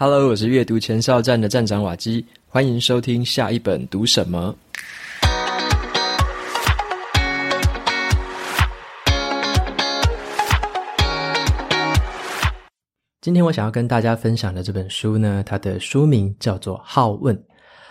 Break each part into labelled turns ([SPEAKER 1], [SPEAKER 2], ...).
[SPEAKER 1] Hello，我是阅读前哨站的站长瓦基，欢迎收听下一本读什么。今天我想要跟大家分享的这本书呢，它的书名叫做《好问》，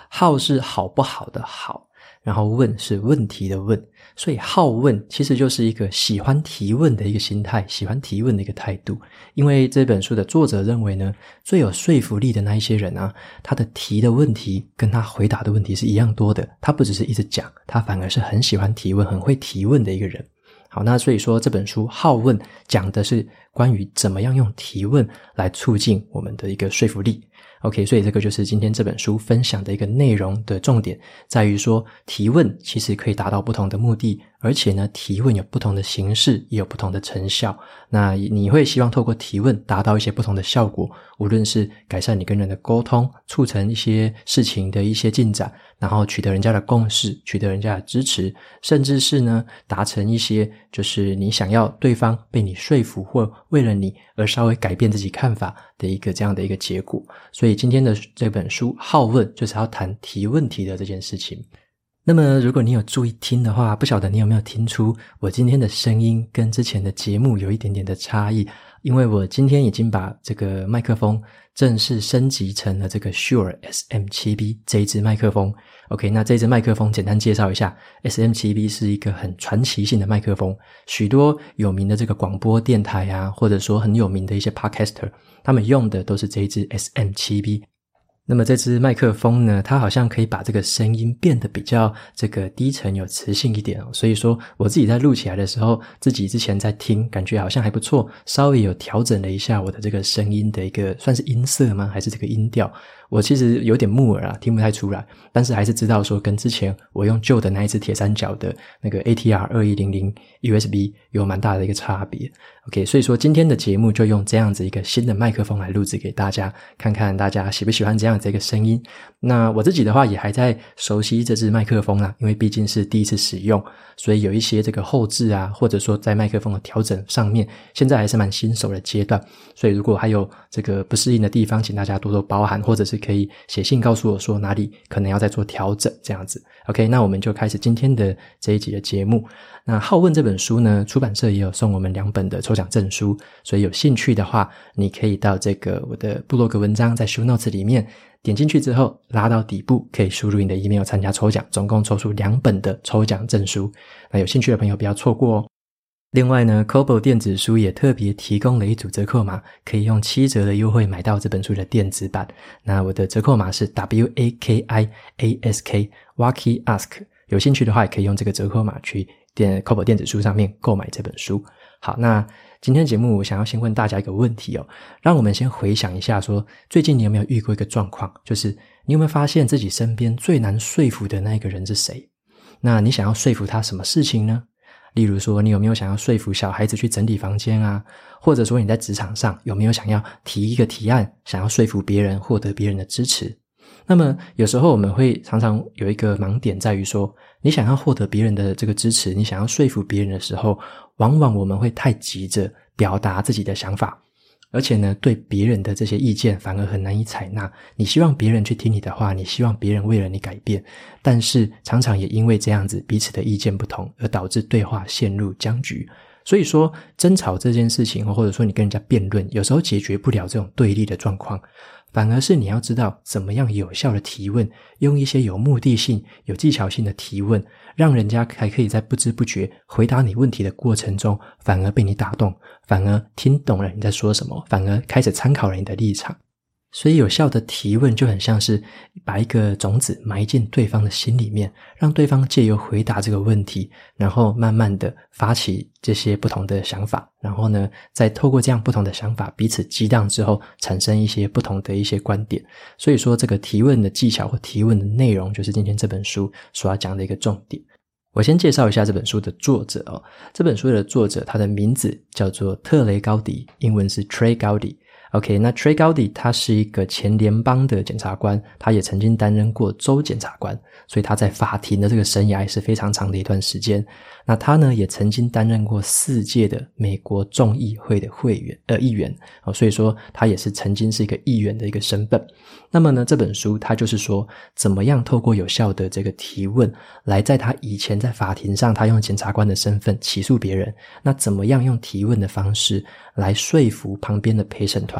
[SPEAKER 1] 好是好不好的好。然后问是问题的问，所以好问其实就是一个喜欢提问的一个心态，喜欢提问的一个态度。因为这本书的作者认为呢，最有说服力的那一些人啊，他的提的问题跟他回答的问题是一样多的。他不只是一直讲，他反而是很喜欢提问、很会提问的一个人。好，那所以说这本书好问讲的是关于怎么样用提问来促进我们的一个说服力。OK，所以这个就是今天这本书分享的一个内容的重点，在于说提问其实可以达到不同的目的。而且呢，提问有不同的形式，也有不同的成效。那你会希望透过提问达到一些不同的效果，无论是改善你跟人的沟通，促成一些事情的一些进展，然后取得人家的共识，取得人家的支持，甚至是呢，达成一些就是你想要对方被你说服，或为了你而稍微改变自己看法的一个这样的一个结果。所以今天的这本书《好问》就是要谈提问题的这件事情。那么，如果你有注意听的话，不晓得你有没有听出我今天的声音跟之前的节目有一点点的差异？因为我今天已经把这个麦克风正式升级成了这个 Sure SM7B 这一支麦克风。OK，那这一支麦克风简单介绍一下，SM7B 是一个很传奇性的麦克风，许多有名的这个广播电台啊，或者说很有名的一些 Podcaster，他们用的都是这一支 SM7B。那么这只麦克风呢，它好像可以把这个声音变得比较这个低沉有磁性一点哦。所以说我自己在录起来的时候，自己之前在听，感觉好像还不错，稍微有调整了一下我的这个声音的一个算是音色吗？还是这个音调？我其实有点木耳啊，听不太出来，但是还是知道说跟之前我用旧的那一只铁三角的那个 ATR 二一零零 USB 有蛮大的一个差别。OK，所以说今天的节目就用这样子一个新的麦克风来录制给大家，看看大家喜不喜欢这样子一个声音。那我自己的话也还在熟悉这支麦克风啊，因为毕竟是第一次使用，所以有一些这个后置啊，或者说在麦克风的调整上面，现在还是蛮新手的阶段。所以如果还有这个不适应的地方，请大家多多包涵，或者是可以写信告诉我说哪里可能要再做调整这样子。OK，那我们就开始今天的这一集的节目。那《好问》这本书呢，出版社也有送我们两本的抽奖证书，所以有兴趣的话，你可以到这个我的部落格文章在 show notes 里面点进去之后，拉到底部可以输入你的 email 参加抽奖，总共抽出两本的抽奖证书。那有兴趣的朋友不要错过哦。另外呢，Kobo 电子书也特别提供了一组折扣码，可以用七折的优惠买到这本书的电子版。那我的折扣码是 W A K I A S K Waki Ask，有兴趣的话也可以用这个折扣码去。电 Kobo 电子书上面购买这本书。好，那今天节目我想要先问大家一个问题哦，让我们先回想一下说，说最近你有没有遇过一个状况，就是你有没有发现自己身边最难说服的那一个人是谁？那你想要说服他什么事情呢？例如说，你有没有想要说服小孩子去整理房间啊？或者说你在职场上有没有想要提一个提案，想要说服别人，获得别人的支持？那么有时候我们会常常有一个盲点，在于说，你想要获得别人的这个支持，你想要说服别人的时候，往往我们会太急着表达自己的想法，而且呢，对别人的这些意见反而很难以采纳。你希望别人去听你的话，你希望别人为了你改变，但是常常也因为这样子彼此的意见不同，而导致对话陷入僵局。所以说，争吵这件事情，或者说你跟人家辩论，有时候解决不了这种对立的状况。反而是你要知道怎么样有效的提问，用一些有目的性、有技巧性的提问，让人家还可以在不知不觉回答你问题的过程中，反而被你打动，反而听懂了你在说什么，反而开始参考了你的立场。所以，有效的提问就很像是把一个种子埋进对方的心里面，让对方借由回答这个问题，然后慢慢的发起这些不同的想法，然后呢，再透过这样不同的想法彼此激荡之后，产生一些不同的一些观点。所以说，这个提问的技巧或提问的内容，就是今天这本书所要讲的一个重点。我先介绍一下这本书的作者哦，这本书的作者他的名字叫做特雷高迪，英文是 Trey Gowdy。OK，那 Trey Gowdy 他是一个前联邦的检察官，他也曾经担任过州检察官，所以他在法庭的这个生涯也是非常长的一段时间。那他呢，也曾经担任过四届的美国众议会的会员呃议员哦，所以说他也是曾经是一个议员的一个身份。那么呢，这本书他就是说，怎么样透过有效的这个提问，来在他以前在法庭上，他用检察官的身份起诉别人，那怎么样用提问的方式来说服旁边的陪审团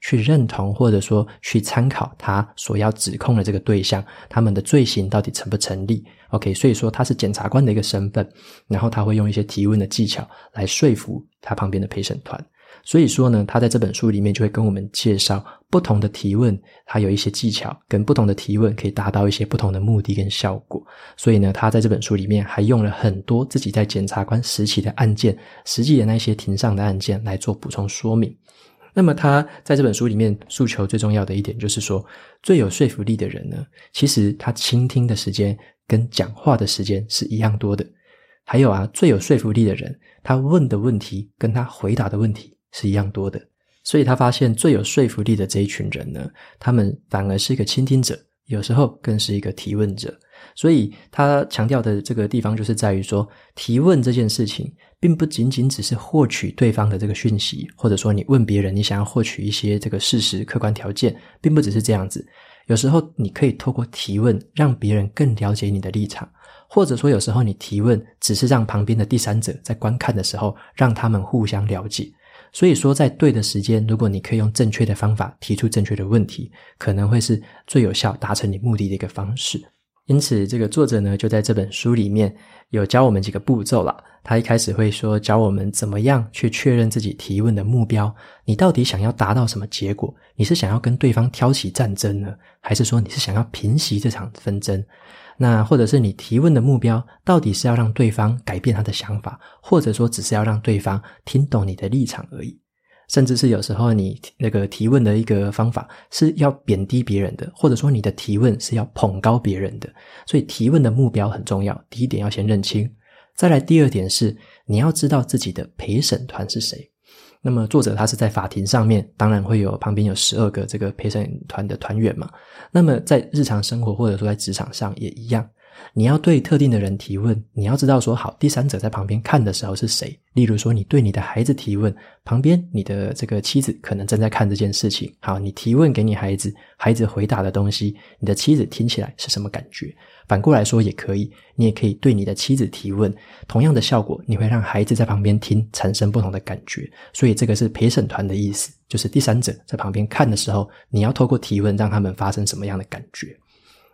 [SPEAKER 1] 去认同，或者说去参考他所要指控的这个对象，他们的罪行到底成不成立？OK，所以说他是检察官的一个身份，然后他会用一些提问的技巧来说服他旁边的陪审团。所以说呢，他在这本书里面就会跟我们介绍不同的提问，他有一些技巧，跟不同的提问可以达到一些不同的目的跟效果。所以呢，他在这本书里面还用了很多自己在检察官时期的案件，实际的那些庭上的案件来做补充说明。那么他在这本书里面诉求最重要的一点就是说，最有说服力的人呢，其实他倾听的时间跟讲话的时间是一样多的。还有啊，最有说服力的人，他问的问题跟他回答的问题。是一样多的，所以他发现最有说服力的这一群人呢，他们反而是一个倾听者，有时候更是一个提问者。所以他强调的这个地方，就是在于说，提问这件事情，并不仅仅只是获取对方的这个讯息，或者说你问别人，你想要获取一些这个事实、客观条件，并不只是这样子。有时候你可以透过提问，让别人更了解你的立场，或者说有时候你提问，只是让旁边的第三者在观看的时候，让他们互相了解。所以说，在对的时间，如果你可以用正确的方法提出正确的问题，可能会是最有效达成你目的的一个方式。因此，这个作者呢，就在这本书里面有教我们几个步骤啦。他一开始会说，教我们怎么样去确认自己提问的目标，你到底想要达到什么结果？你是想要跟对方挑起战争呢，还是说你是想要平息这场纷争？那或者是你提问的目标，到底是要让对方改变他的想法，或者说只是要让对方听懂你的立场而已？甚至是有时候你那个提问的一个方法是要贬低别人的，或者说你的提问是要捧高别人的。所以提问的目标很重要，第一点要先认清。再来第二点是你要知道自己的陪审团是谁。那么作者他是在法庭上面，当然会有旁边有十二个这个陪审团的团员嘛。那么在日常生活或者说在职场上也一样。你要对特定的人提问，你要知道说好，第三者在旁边看的时候是谁。例如说，你对你的孩子提问，旁边你的这个妻子可能正在看这件事情。好，你提问给你孩子，孩子回答的东西，你的妻子听起来是什么感觉？反过来说也可以，你也可以对你的妻子提问，同样的效果，你会让孩子在旁边听产生不同的感觉。所以这个是陪审团的意思，就是第三者在旁边看的时候，你要透过提问让他们发生什么样的感觉。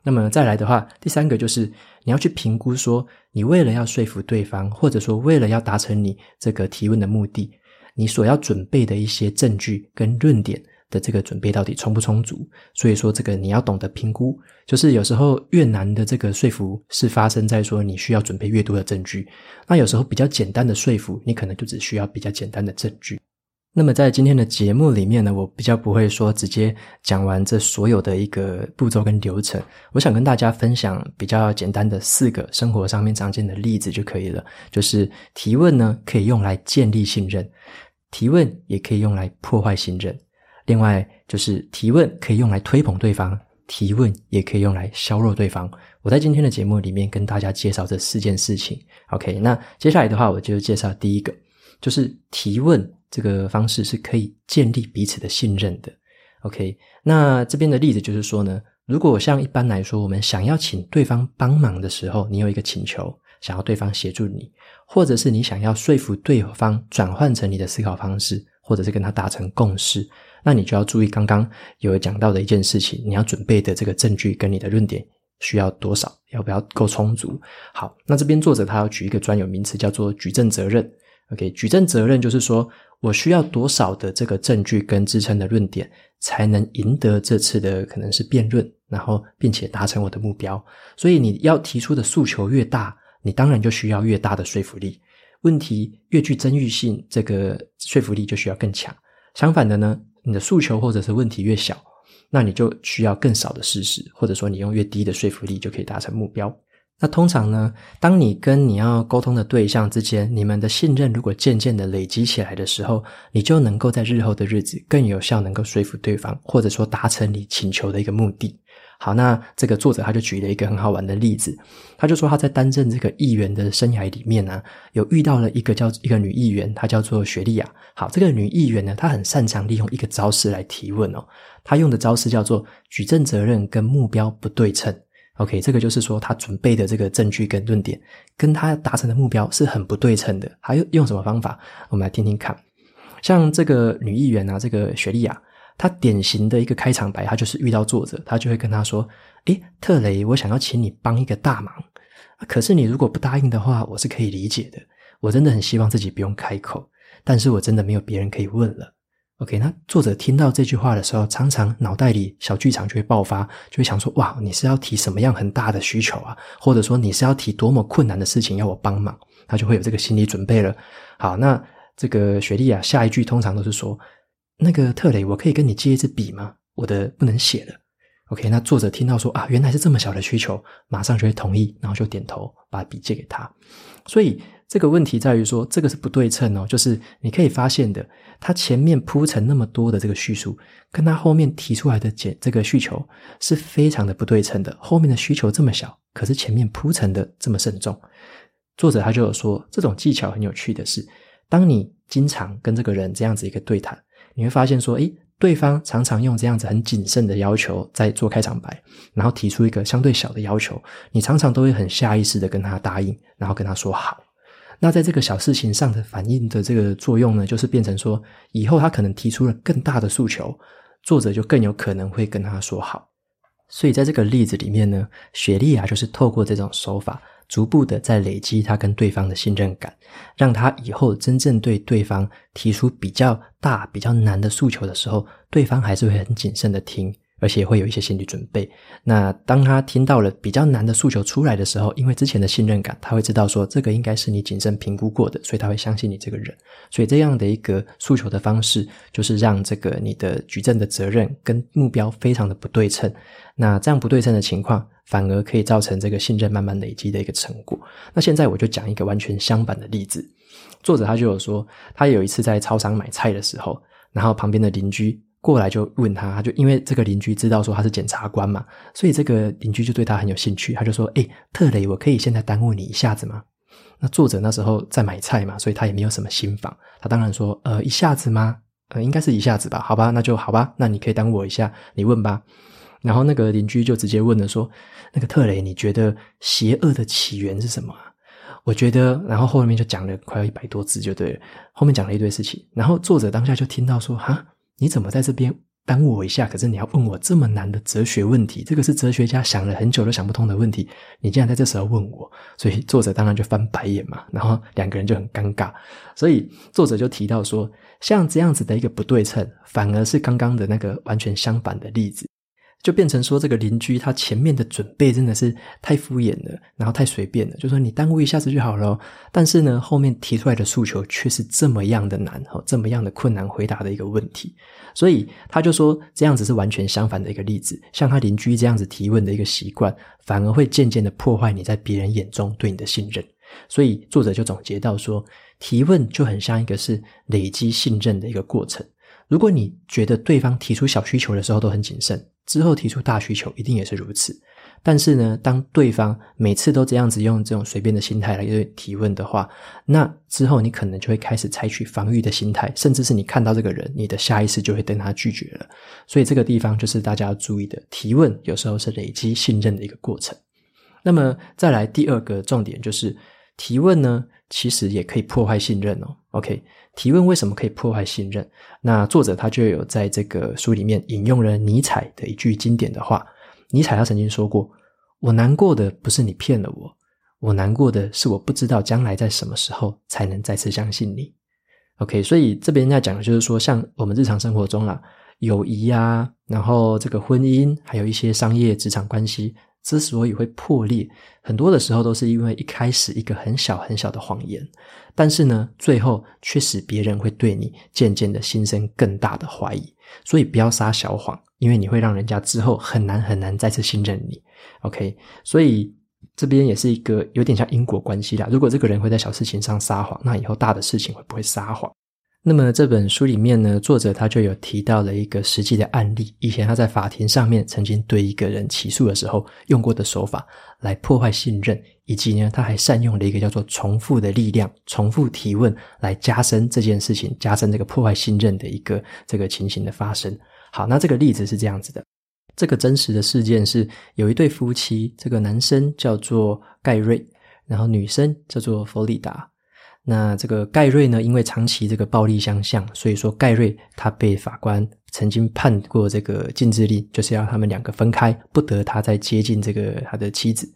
[SPEAKER 1] 那么再来的话，第三个就是你要去评估说，你为了要说服对方，或者说为了要达成你这个提问的目的，你所要准备的一些证据跟论点的这个准备到底充不充足？所以说这个你要懂得评估，就是有时候越难的这个说服是发生在说你需要准备越多的证据，那有时候比较简单的说服，你可能就只需要比较简单的证据。那么在今天的节目里面呢，我比较不会说直接讲完这所有的一个步骤跟流程。我想跟大家分享比较简单的四个生活上面常见的例子就可以了。就是提问呢，可以用来建立信任；提问也可以用来破坏信任。另外就是提问可以用来推捧对方，提问也可以用来削弱对方。我在今天的节目里面跟大家介绍这四件事情。OK，那接下来的话，我就介绍第一个，就是提问。这个方式是可以建立彼此的信任的。OK，那这边的例子就是说呢，如果像一般来说，我们想要请对方帮忙的时候，你有一个请求，想要对方协助你，或者是你想要说服对方转换成你的思考方式，或者是跟他达成共识，那你就要注意刚刚有讲到的一件事情，你要准备的这个证据跟你的论点需要多少，要不要够充足？好，那这边作者他要举一个专有名词，叫做举证责任。OK，举证责任就是说，我需要多少的这个证据跟支撑的论点，才能赢得这次的可能是辩论，然后并且达成我的目标。所以你要提出的诉求越大，你当然就需要越大的说服力。问题越具争议性，这个说服力就需要更强。相反的呢，你的诉求或者是问题越小，那你就需要更少的事实，或者说你用越低的说服力就可以达成目标。那通常呢，当你跟你要沟通的对象之间，你们的信任如果渐渐的累积起来的时候，你就能够在日后的日子更有效，能够说服对方，或者说达成你请求的一个目的。好，那这个作者他就举了一个很好玩的例子，他就说他在担任这个议员的生涯里面呢、有遇到了一个叫一个女议员，她叫做雪莉亚。好，这个女议员呢，她很擅长利用一个招式来提问哦，她用的招式叫做举证责任跟目标不对称。OK，这个就是说她准备的这个证据跟论点，跟她达成的目标是很不对称的。还有用什么方法？我们来听听看。像这个女议员啊，这个雪莉亚。她典型的一个开场白，她就是遇到作者，她就会跟他说：“诶，特雷，我想要请你帮一个大忙，可是你如果不答应的话，我是可以理解的。我真的很希望自己不用开口，但是我真的没有别人可以问了。”OK，那作者听到这句话的时候，常常脑袋里小剧场就会爆发，就会想说：“哇，你是要提什么样很大的需求啊？或者说你是要提多么困难的事情要我帮忙？”他就会有这个心理准备了。好，那这个雪莉啊，下一句通常都是说。那个特雷，我可以跟你借一支笔吗？我的不能写了。OK，那作者听到说啊，原来是这么小的需求，马上就会同意，然后就点头把笔借给他。所以这个问题在于说，这个是不对称哦，就是你可以发现的，他前面铺陈那么多的这个叙述，跟他后面提出来的解这个需求是非常的不对称的。后面的需求这么小，可是前面铺陈的这么慎重。作者他就有说，这种技巧很有趣的是，当你经常跟这个人这样子一个对谈。你会发现说，诶，对方常常用这样子很谨慎的要求在做开场白，然后提出一个相对小的要求，你常常都会很下意识的跟他答应，然后跟他说好。那在这个小事情上的反应的这个作用呢，就是变成说，以后他可能提出了更大的诉求，作者就更有可能会跟他说好。所以在这个例子里面呢，雪莉啊就是透过这种手法。逐步的在累积他跟对方的信任感，让他以后真正对对方提出比较大、比较难的诉求的时候，对方还是会很谨慎的听。而且会有一些心理准备。那当他听到了比较难的诉求出来的时候，因为之前的信任感，他会知道说这个应该是你谨慎评估过的，所以他会相信你这个人。所以这样的一个诉求的方式，就是让这个你的举证的责任跟目标非常的不对称。那这样不对称的情况，反而可以造成这个信任慢慢累积的一个成果。那现在我就讲一个完全相反的例子。作者他就有说，他有一次在超商买菜的时候，然后旁边的邻居。过来就问他，他就因为这个邻居知道说他是检察官嘛，所以这个邻居就对他很有兴趣。他就说：“诶，特雷，我可以现在耽误你一下子吗？”那作者那时候在买菜嘛，所以他也没有什么心房。他当然说：“呃，一下子吗？呃，应该是一下子吧？好吧，那就好吧。那你可以耽误我一下，你问吧。”然后那个邻居就直接问了说：“那个特雷，你觉得邪恶的起源是什么？”我觉得，然后后面就讲了快要一百多字，就对了，后面讲了一堆事情。然后作者当下就听到说：“哈。”你怎么在这边耽误我一下？可是你要问我这么难的哲学问题，这个是哲学家想了很久都想不通的问题，你竟然在这时候问我，所以作者当然就翻白眼嘛，然后两个人就很尴尬。所以作者就提到说，像这样子的一个不对称，反而是刚刚的那个完全相反的例子。就变成说，这个邻居他前面的准备真的是太敷衍了，然后太随便了，就说你耽误一下子就好了。但是呢，后面提出来的诉求却是这么样的难，这么样的困难回答的一个问题。所以他就说，这样子是完全相反的一个例子。像他邻居这样子提问的一个习惯，反而会渐渐的破坏你在别人眼中对你的信任。所以作者就总结到说，提问就很像一个是累积信任的一个过程。如果你觉得对方提出小需求的时候都很谨慎，之后提出大需求一定也是如此。但是呢，当对方每次都这样子用这种随便的心态来提问的话，那之后你可能就会开始采取防御的心态，甚至是你看到这个人，你的下意识就会跟他拒绝了。所以这个地方就是大家要注意的，提问有时候是累积信任的一个过程。那么再来第二个重点就是，提问呢，其实也可以破坏信任哦。OK。提问为什么可以破坏信任？那作者他就有在这个书里面引用了尼采的一句经典的话。尼采他曾经说过：“我难过的不是你骗了我，我难过的是我不知道将来在什么时候才能再次相信你。” OK，所以这边在讲的就是说，像我们日常生活中啦，友谊啊，然后这个婚姻，还有一些商业职场关系。之所以会破裂，很多的时候都是因为一开始一个很小很小的谎言，但是呢，最后却使别人会对你渐渐的心生更大的怀疑。所以不要撒小谎，因为你会让人家之后很难很难再次信任你。OK，所以这边也是一个有点像因果关系啦。如果这个人会在小事情上撒谎，那以后大的事情会不会撒谎？那么这本书里面呢，作者他就有提到了一个实际的案例，以前他在法庭上面曾经对一个人起诉的时候用过的手法来破坏信任，以及呢，他还善用了一个叫做重复的力量，重复提问来加深这件事情，加深这个破坏信任的一个这个情形的发生。好，那这个例子是这样子的。这个真实的事件是有一对夫妻，这个男生叫做盖瑞，然后女生叫做弗里达。那这个盖瑞呢，因为长期这个暴力相向，所以说盖瑞他被法官曾经判过这个禁制令，就是要他们两个分开，不得他再接近这个他的妻子。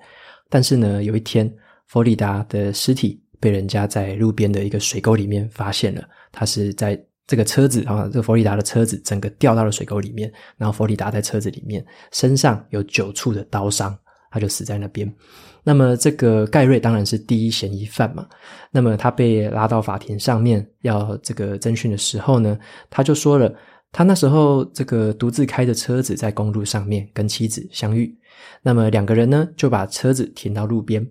[SPEAKER 1] 但是呢，有一天弗里达的尸体被人家在路边的一个水沟里面发现了，他是在。这个车子啊，这个弗里达的车子整个掉到了水沟里面，然后弗里达在车子里面，身上有九处的刀伤，他就死在那边。那么这个盖瑞当然是第一嫌疑犯嘛。那么他被拉到法庭上面要这个侦讯的时候呢，他就说了，他那时候这个独自开着车子在公路上面跟妻子相遇，那么两个人呢就把车子停到路边。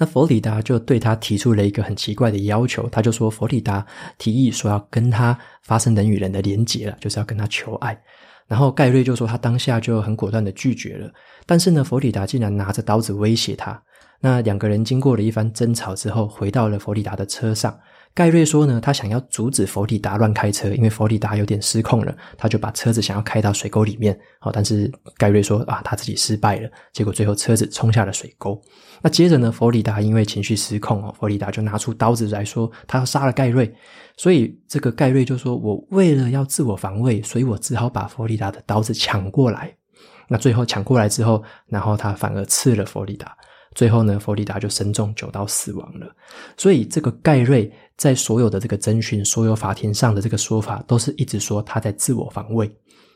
[SPEAKER 1] 那佛里达就对他提出了一个很奇怪的要求，他就说佛里达提议说要跟他发生人与人的连结了，就是要跟他求爱。然后盖瑞就说他当下就很果断的拒绝了，但是呢，佛里达竟然拿着刀子威胁他。那两个人经过了一番争吵之后，回到了佛里达的车上。盖瑞说呢，他想要阻止弗里达乱开车，因为弗里达有点失控了，他就把车子想要开到水沟里面。好，但是盖瑞说啊，他自己失败了，结果最后车子冲下了水沟。那接着呢，弗里达因为情绪失控哦，弗里达就拿出刀子来说，他要杀了盖瑞。所以这个盖瑞就说，我为了要自我防卫，所以我只好把弗里达的刀子抢过来。那最后抢过来之后，然后他反而刺了弗里达。最后呢，佛利达就身中九刀死亡了。所以这个盖瑞在所有的这个征询、所有法庭上的这个说法，都是一直说他在自我防卫。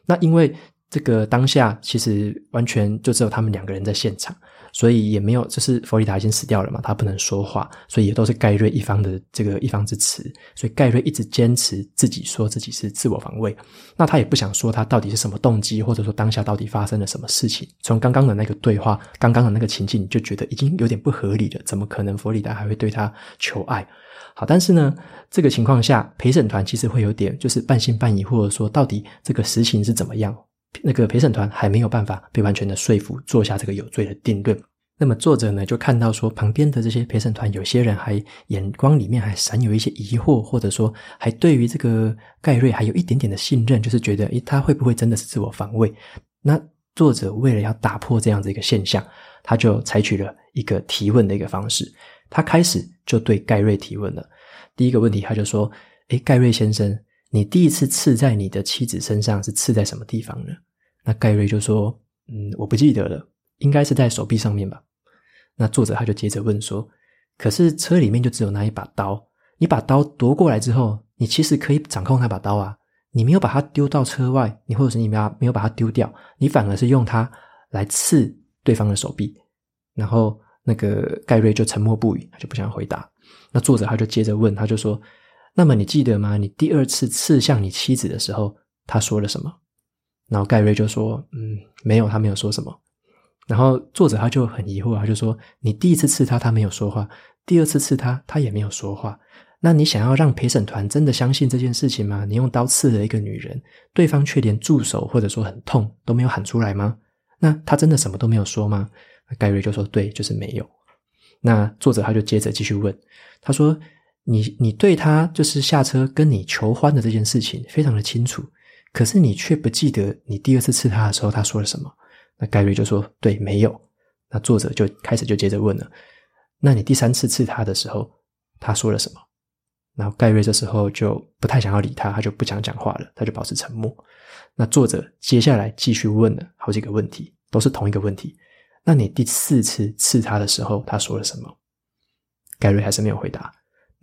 [SPEAKER 1] 那因为这个当下其实完全就只有他们两个人在现场。所以也没有，就是弗里达已经死掉了嘛，他不能说话，所以也都是盖瑞一方的这个一方之词。所以盖瑞一直坚持自己说自己是自我防卫，那他也不想说他到底是什么动机，或者说当下到底发生了什么事情。从刚刚的那个对话，刚刚的那个情境，你就觉得已经有点不合理了，怎么可能弗里达还会对他求爱？好，但是呢，这个情况下陪审团其实会有点就是半信半疑，或者说到底这个实情是怎么样？那个陪审团还没有办法被完全的说服，做下这个有罪的定论。那么作者呢，就看到说，旁边的这些陪审团有些人还眼光里面还闪有一些疑惑，或者说还对于这个盖瑞还有一点点的信任，就是觉得，诶，他会不会真的是自我防卫？那作者为了要打破这样子一个现象，他就采取了一个提问的一个方式，他开始就对盖瑞提问了。第一个问题，他就说：“诶，盖瑞先生。”你第一次刺在你的妻子身上是刺在什么地方呢？那盖瑞就说：“嗯，我不记得了，应该是在手臂上面吧。”那作者他就接着问说：“可是车里面就只有那一把刀，你把刀夺过来之后，你其实可以掌控那把刀啊，你没有把它丢到车外，你或者是你没有没有把它丢掉，你反而是用它来刺对方的手臂。”然后那个盖瑞就沉默不语，他就不想回答。那作者他就接着问，他就说。那么你记得吗？你第二次刺向你妻子的时候，他说了什么？然后盖瑞就说：“嗯，没有，他没有说什么。”然后作者他就很疑惑，他就说：“你第一次刺他，他没有说话；第二次刺他，他也没有说话。那你想要让陪审团真的相信这件事情吗？你用刀刺了一个女人，对方却连住手或者说很痛都没有喊出来吗？那他真的什么都没有说吗？”盖瑞就说：“对，就是没有。”那作者他就接着继续问，他说。你你对他就是下车跟你求欢的这件事情非常的清楚，可是你却不记得你第二次刺他的时候他说了什么？那盖瑞就说：“对，没有。”那作者就开始就接着问了：“那你第三次刺他的时候他说了什么？”然后盖瑞这时候就不太想要理他，他就不想讲话了，他就保持沉默。那作者接下来继续问了好几个问题，都是同一个问题：“那你第四次刺他的时候他说了什么？”盖瑞还是没有回答。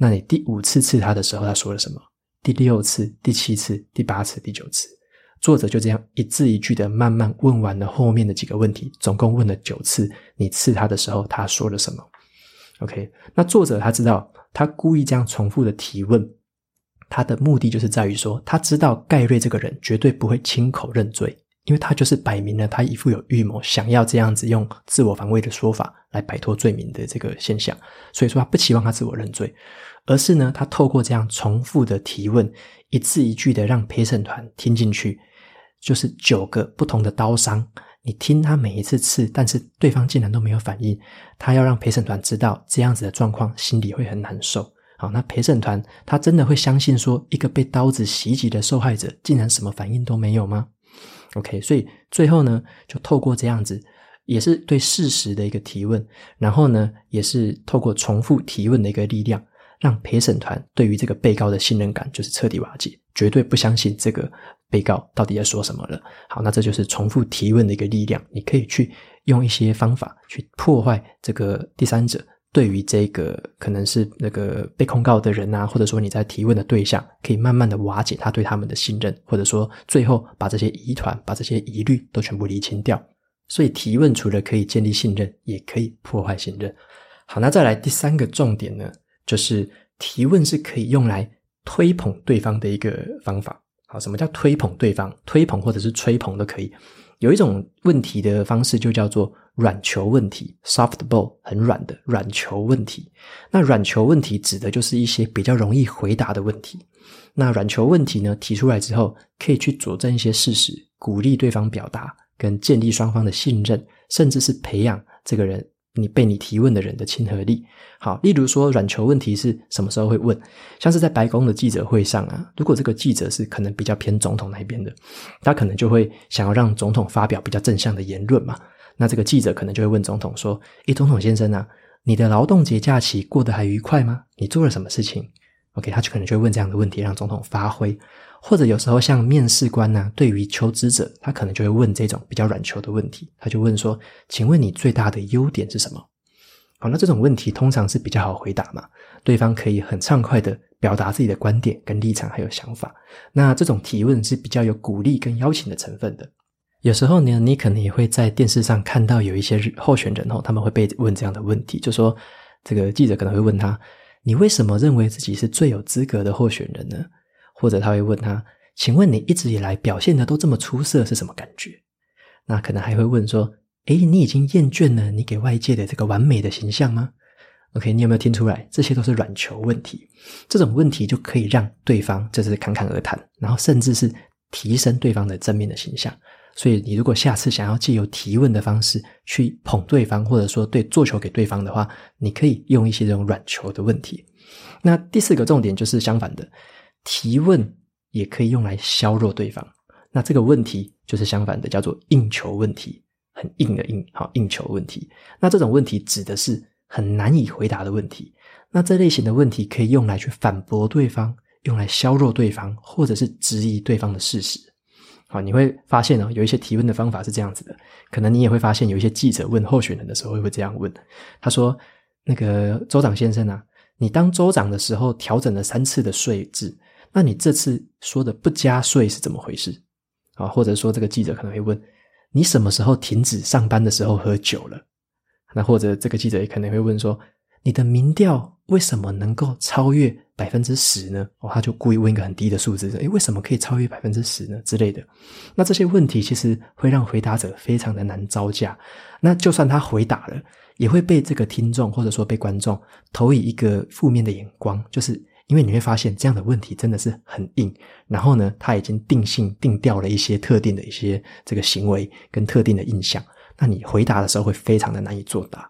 [SPEAKER 1] 那你第五次刺他的时候，他说了什么？第六次、第七次、第八次、第九次，作者就这样一字一句的慢慢问完了后面的几个问题，总共问了九次。你刺他的时候，他说了什么？OK，那作者他知道，他故意这样重复的提问，他的目的就是在于说，他知道盖瑞这个人绝对不会亲口认罪，因为他就是摆明了他一副有预谋，想要这样子用自我防卫的说法来摆脱罪名的这个现象，所以说他不期望他自我认罪，而是呢，他透过这样重复的提问，一字一句的让陪审团听进去，就是九个不同的刀伤。你听他每一次刺，但是对方竟然都没有反应。他要让陪审团知道这样子的状况，心里会很难受。好，那陪审团他真的会相信说，一个被刀子袭击的受害者竟然什么反应都没有吗？OK，所以最后呢，就透过这样子，也是对事实的一个提问，然后呢，也是透过重复提问的一个力量。让陪审团对于这个被告的信任感就是彻底瓦解，绝对不相信这个被告到底在说什么了。好，那这就是重复提问的一个力量。你可以去用一些方法去破坏这个第三者对于这个可能是那个被控告的人啊，或者说你在提问的对象，可以慢慢的瓦解他对他们的信任，或者说最后把这些疑团、把这些疑虑都全部厘清掉。所以提问除了可以建立信任，也可以破坏信任。好，那再来第三个重点呢？就是提问是可以用来推捧对方的一个方法。好，什么叫推捧对方？推捧或者是吹捧都可以。有一种问题的方式就叫做软球问题 （softball），很软的软球问题。那软球问题指的就是一些比较容易回答的问题。那软球问题呢，提出来之后，可以去佐证一些事实，鼓励对方表达，跟建立双方的信任，甚至是培养这个人。你被你提问的人的亲和力，好，例如说软球问题是什么时候会问？像是在白宫的记者会上啊，如果这个记者是可能比较偏总统那边的，他可能就会想要让总统发表比较正向的言论嘛。那这个记者可能就会问总统说：“诶，总统先生啊，你的劳动节假期过得还愉快吗？你做了什么事情？”OK，他就可能就会问这样的问题，让总统发挥。或者有时候像面试官呢、对于求职者，他可能就会问这种比较软球的问题，他就问说：“请问你最大的优点是什么？”好，那这种问题通常是比较好回答嘛，对方可以很畅快的表达自己的观点跟立场还有想法。那这种提问是比较有鼓励跟邀请的成分的。有时候呢，你可能也会在电视上看到有一些候选人哦，他们会被问这样的问题，就说这个记者可能会问他：“你为什么认为自己是最有资格的候选人呢？”或者他会问他：“请问你一直以来表现的都这么出色，是什么感觉？”那可能还会问说：“诶，你已经厌倦了你给外界的这个完美的形象吗？”OK，你有没有听出来？这些都是软球问题。这种问题就可以让对方就是侃侃而谈，然后甚至是提升对方的正面的形象。所以，你如果下次想要借由提问的方式去捧对方，或者说对做球给对方的话，你可以用一些这种软球的问题。那第四个重点就是相反的。提问也可以用来削弱对方，那这个问题就是相反的，叫做硬球问题，很硬的硬，好，硬球问题。那这种问题指的是很难以回答的问题。那这类型的问题可以用来去反驳对方，用来削弱对方，或者是质疑对方的事实。好，你会发现哦，有一些提问的方法是这样子的，可能你也会发现有一些记者问候选人的时候会这样问，他说：“那个州长先生啊，你当州长的时候调整了三次的税制。”那你这次说的不加税是怎么回事？啊，或者说这个记者可能会问，你什么时候停止上班的时候喝酒了？那或者这个记者也可能会问说，你的民调为什么能够超越百分之十呢？哦，他就故意问一个很低的数字，诶，为什么可以超越百分之十呢？之类的。那这些问题其实会让回答者非常的难招架。那就算他回答了，也会被这个听众或者说被观众投以一个负面的眼光，就是。因为你会发现这样的问题真的是很硬，然后呢，他已经定性定调了一些特定的一些这个行为跟特定的印象，那你回答的时候会非常的难以作答，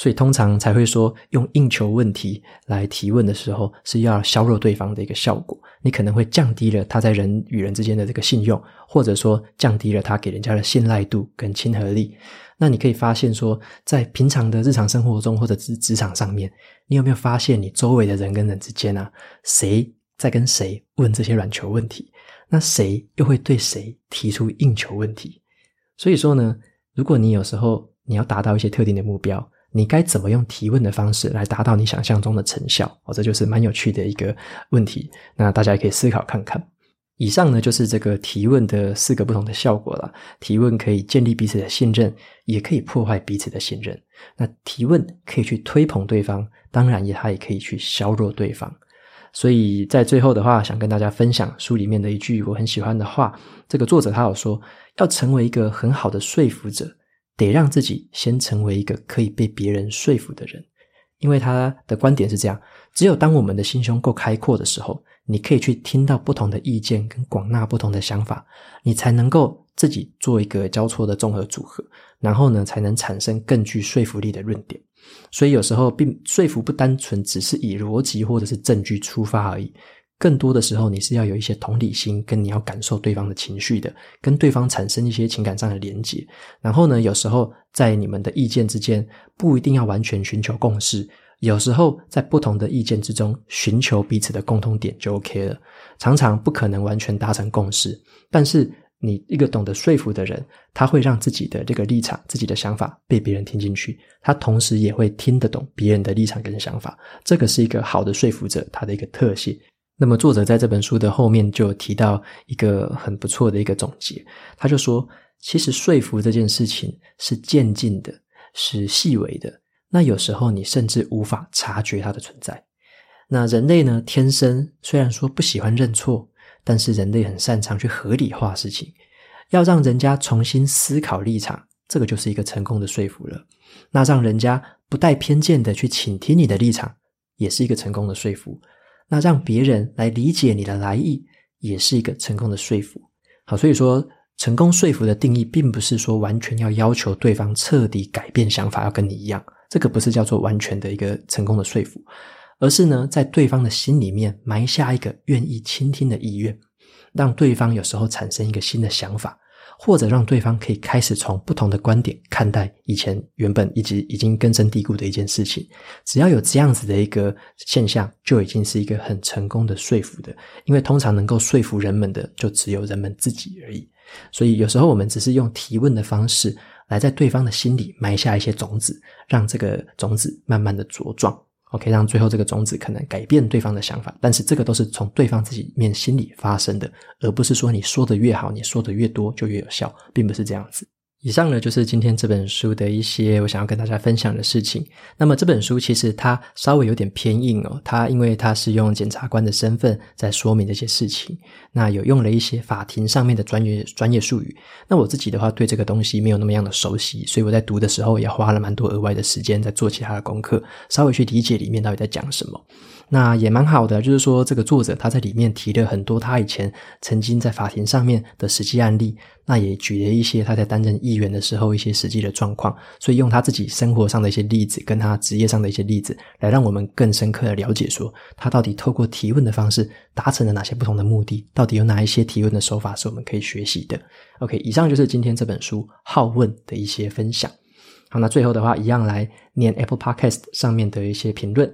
[SPEAKER 1] 所以通常才会说用硬球问题来提问的时候是要削弱对方的一个效果，你可能会降低了他在人与人之间的这个信用，或者说降低了他给人家的信赖度跟亲和力。那你可以发现说，在平常的日常生活中或者职职场上面，你有没有发现你周围的人跟人之间啊，谁在跟谁问这些软球问题？那谁又会对谁提出硬球问题？所以说呢，如果你有时候你要达到一些特定的目标，你该怎么用提问的方式来达到你想象中的成效？哦，这就是蛮有趣的一个问题。那大家也可以思考看看。以上呢，就是这个提问的四个不同的效果了。提问可以建立彼此的信任，也可以破坏彼此的信任。那提问可以去推捧对方，当然也它也可以去削弱对方。所以在最后的话，想跟大家分享书里面的一句我很喜欢的话。这个作者他有说，要成为一个很好的说服者，得让自己先成为一个可以被别人说服的人。因为他的观点是这样：只有当我们的心胸够开阔的时候，你可以去听到不同的意见，跟广纳不同的想法，你才能够自己做一个交错的综合组合，然后呢，才能产生更具说服力的论点。所以有时候，并说服不单纯只是以逻辑或者是证据出发而已。更多的时候，你是要有一些同理心，跟你要感受对方的情绪的，跟对方产生一些情感上的连结。然后呢，有时候在你们的意见之间，不一定要完全寻求共识，有时候在不同的意见之中，寻求彼此的共通点就 OK 了。常常不可能完全达成共识，但是你一个懂得说服的人，他会让自己的这个立场、自己的想法被别人听进去，他同时也会听得懂别人的立场跟想法。这个是一个好的说服者，他的一个特性。那么，作者在这本书的后面就提到一个很不错的一个总结，他就说，其实说服这件事情是渐进的，是细微的。那有时候你甚至无法察觉它的存在。那人类呢，天生虽然说不喜欢认错，但是人类很擅长去合理化事情，要让人家重新思考立场，这个就是一个成功的说服了。那让人家不带偏见的去倾听你的立场，也是一个成功的说服。那让别人来理解你的来意，也是一个成功的说服。好，所以说成功说服的定义，并不是说完全要要求对方彻底改变想法，要跟你一样，这个不是叫做完全的一个成功的说服，而是呢，在对方的心里面埋下一个愿意倾听的意愿，让对方有时候产生一个新的想法。或者让对方可以开始从不同的观点看待以前原本以及已经根深蒂固的一件事情，只要有这样子的一个现象，就已经是一个很成功的说服的。因为通常能够说服人们的，就只有人们自己而已。所以有时候我们只是用提问的方式，来在对方的心里埋下一些种子，让这个种子慢慢的茁壮。OK，让最后这个种子可能改变对方的想法，但是这个都是从对方自己面心里发生的，而不是说你说的越好，你说的越多就越有效，并不是这样子。以上呢，就是今天这本书的一些我想要跟大家分享的事情。那么这本书其实它稍微有点偏硬哦，它因为它是用检察官的身份在说明这些事情，那有用了一些法庭上面的专业专业术语。那我自己的话对这个东西没有那么样的熟悉，所以我在读的时候也花了蛮多额外的时间在做其他的功课，稍微去理解里面到底在讲什么。那也蛮好的，就是说这个作者他在里面提了很多他以前曾经在法庭上面的实际案例，那也举了一些他在担任议员的时候一些实际的状况，所以用他自己生活上的一些例子跟他职业上的一些例子，来让我们更深刻的了解说他到底透过提问的方式达成了哪些不同的目的，到底有哪一些提问的手法是我们可以学习的。OK，以上就是今天这本书《好问》的一些分享。好，那最后的话一样来念 Apple Podcast 上面的一些评论。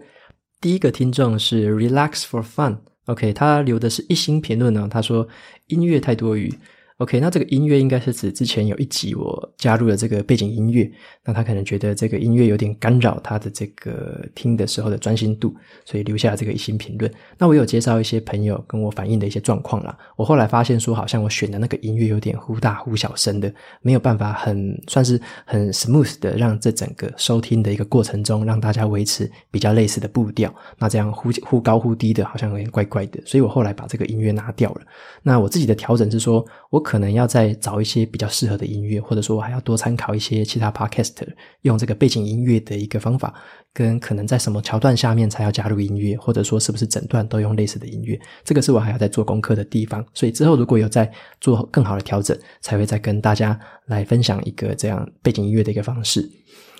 [SPEAKER 1] 第一个听众是 Relax for Fun，OK，他留的是一星评论呢，他说音乐太多余。OK，那这个音乐应该是指之前有一集我加入了这个背景音乐，那他可能觉得这个音乐有点干扰他的这个听的时候的专心度，所以留下了这个一星评论。那我有介绍一些朋友跟我反映的一些状况啦，我后来发现说，好像我选的那个音乐有点忽大忽小声的，没有办法很算是很 smooth 的让这整个收听的一个过程中让大家维持比较类似的步调。那这样忽忽高忽低的，好像有点怪怪的，所以我后来把这个音乐拿掉了。那我自己的调整是说，我。可能要再找一些比较适合的音乐，或者说我还要多参考一些其他 podcast，用这个背景音乐的一个方法，跟可能在什么桥段下面才要加入音乐，或者说是不是整段都用类似的音乐，这个是我还要再做功课的地方。所以之后如果有再做更好的调整，才会再跟大家来分享一个这样背景音乐的一个方式。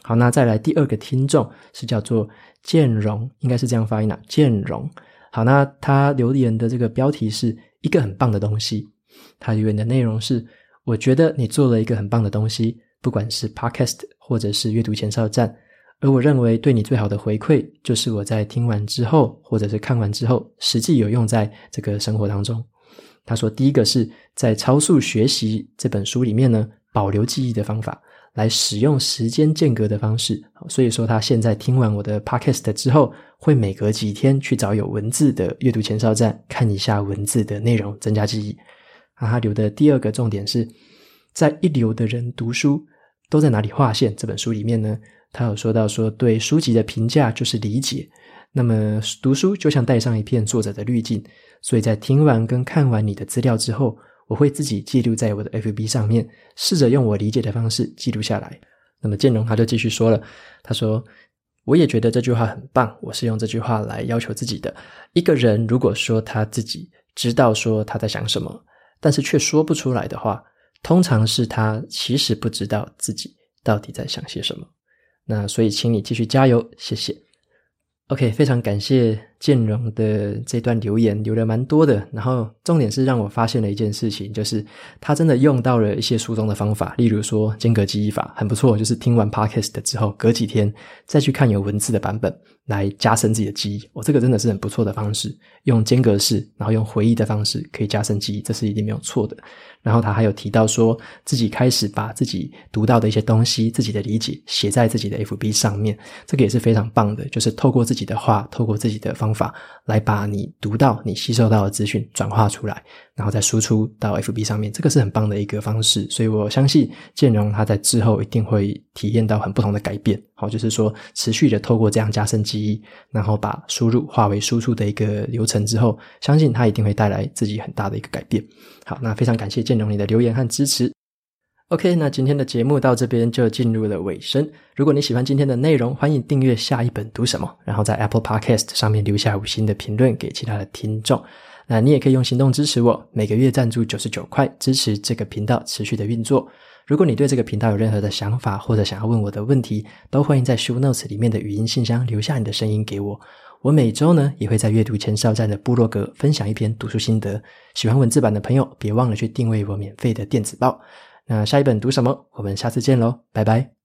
[SPEAKER 1] 好，那再来第二个听众是叫做建荣，应该是这样发音啊，建荣。好，那他留言的这个标题是一个很棒的东西。他原的内容是：我觉得你做了一个很棒的东西，不管是 Podcast 或者是阅读前哨站。而我认为对你最好的回馈，就是我在听完之后，或者是看完之后，实际有用在这个生活当中。他说，第一个是在超速学习这本书里面呢，保留记忆的方法，来使用时间间隔的方式。所以说，他现在听完我的 Podcast 之后，会每隔几天去找有文字的阅读前哨站，看一下文字的内容，增加记忆。啊，他留的第二个重点是在一流的人读书都在哪里划线？这本书里面呢，他有说到说，对书籍的评价就是理解。那么读书就像戴上一片作者的滤镜，所以在听完跟看完你的资料之后，我会自己记录在我的 FB 上面，试着用我理解的方式记录下来。那么建荣他就继续说了，他说：“我也觉得这句话很棒，我是用这句话来要求自己的。一个人如果说他自己知道说他在想什么，但是却说不出来的话，通常是他其实不知道自己到底在想些什么。那所以，请你继续加油，谢谢。” OK，非常感谢建荣的这段留言，留了蛮多的。然后重点是让我发现了一件事情，就是他真的用到了一些书中的方法，例如说间隔记忆法，很不错。就是听完 Podcast 之后，隔几天再去看有文字的版本，来加深自己的记忆。我、这个真的是很不错的方式，用间隔式，然后用回忆的方式可以加深记忆，这是一定没有错的。然后他还有提到说，自己开始把自己读到的一些东西、自己的理解写在自己的 FB 上面，这个也是非常棒的。就是透过自己的话，透过自己的方方法，来把你读到、你吸收到的资讯转化出来，然后再输出到 FB 上面，这个是很棒的一个方式。所以我相信建荣他在之后一定会体验到很不同的改变。好，就是说持续的透过这样加深记忆，然后把输入化为输出的一个流程之后，相信他一定会带来自己很大的一个改变。好，那非常感谢建荣你的留言和支持。OK，那今天的节目到这边就进入了尾声。如果你喜欢今天的内容，欢迎订阅下一本读什么，然后在 Apple Podcast 上面留下五星的评论给其他的听众。那你也可以用行动支持我，每个月赞助九十九块，支持这个频道持续的运作。如果你对这个频道有任何的想法，或者想要问我的问题，都欢迎在 Show Notes 里面的语音信箱留下你的声音给我。我每周呢也会在阅读前哨站的部落格分享一篇读书心得。喜欢文字版的朋友，别忘了去订阅我免费的电子报。那下一本读什么？我们下次见喽，拜拜。